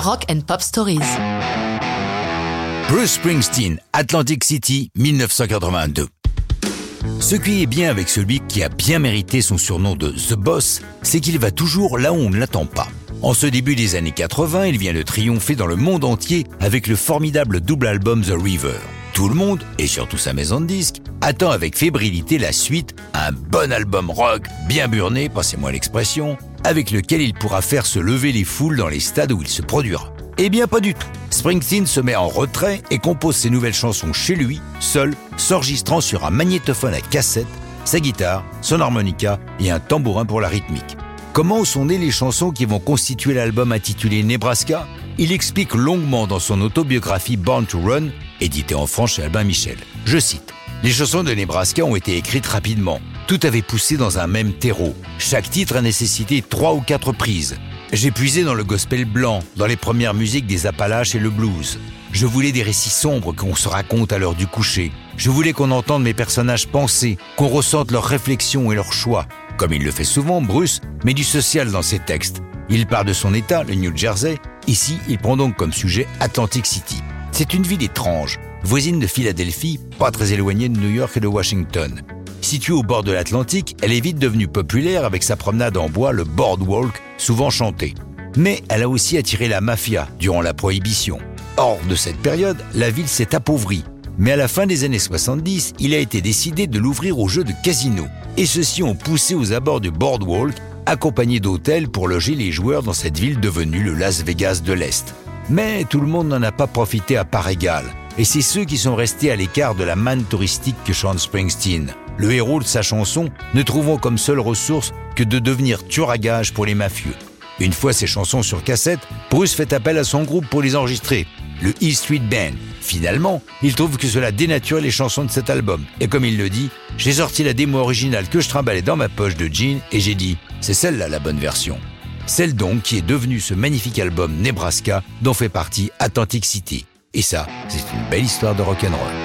Rock and Pop Stories. Bruce Springsteen, Atlantic City, 1982. Ce qui est bien avec celui qui a bien mérité son surnom de The Boss, c'est qu'il va toujours là où on ne l'attend pas. En ce début des années 80, il vient de triompher dans le monde entier avec le formidable double album The River. Tout le monde, et surtout sa maison de disques, attend avec fébrilité la suite, un bon album rock, bien burné, passez-moi l'expression, avec lequel il pourra faire se lever les foules dans les stades où il se produira. Eh bien pas du tout. Springsteen se met en retrait et compose ses nouvelles chansons chez lui, seul, s'enregistrant sur un magnétophone à cassette, sa guitare, son harmonica et un tambourin pour la rythmique. Comment sont nées les chansons qui vont constituer l'album intitulé Nebraska? Il explique longuement dans son autobiographie Born to Run, édité en France chez Albin Michel. Je cite Les chansons de Nebraska ont été écrites rapidement. Tout avait poussé dans un même terreau. Chaque titre a nécessité trois ou quatre prises. J'ai puisé dans le gospel blanc, dans les premières musiques des Appalaches et le blues. Je voulais des récits sombres qu'on se raconte à l'heure du coucher. Je voulais qu'on entende mes personnages penser, qu'on ressente leurs réflexions et leurs choix. Comme il le fait souvent, Bruce met du social dans ses textes. Il part de son état, le New Jersey. Ici, il prend donc comme sujet Atlantic City. C'est une ville étrange, voisine de Philadelphie, pas très éloignée de New York et de Washington. Située au bord de l'Atlantique, elle est vite devenue populaire avec sa promenade en bois, le boardwalk, souvent chanté. Mais elle a aussi attiré la mafia durant la Prohibition. Hors de cette période, la ville s'est appauvrie mais à la fin des années 70, il a été décidé de l'ouvrir aux jeux de casino. Et ceux-ci ont poussé aux abords du Boardwalk, accompagnés d'hôtels pour loger les joueurs dans cette ville devenue le Las Vegas de l'Est. Mais tout le monde n'en a pas profité à part égale. Et c'est ceux qui sont restés à l'écart de la manne touristique que chante Springsteen. Le héros de sa chanson ne trouvant comme seule ressource que de devenir tueur à gage pour les mafieux. Une fois ses chansons sur cassette, Bruce fait appel à son groupe pour les enregistrer, le E Street Band. Finalement, il trouve que cela dénature les chansons de cet album. Et comme il le dit, j'ai sorti la démo originale que je trimballais dans ma poche de jean et j'ai dit, c'est celle-là la bonne version. Celle donc qui est devenue ce magnifique album Nebraska dont fait partie Atlantic City. Et ça, c'est une belle histoire de rock'n'roll.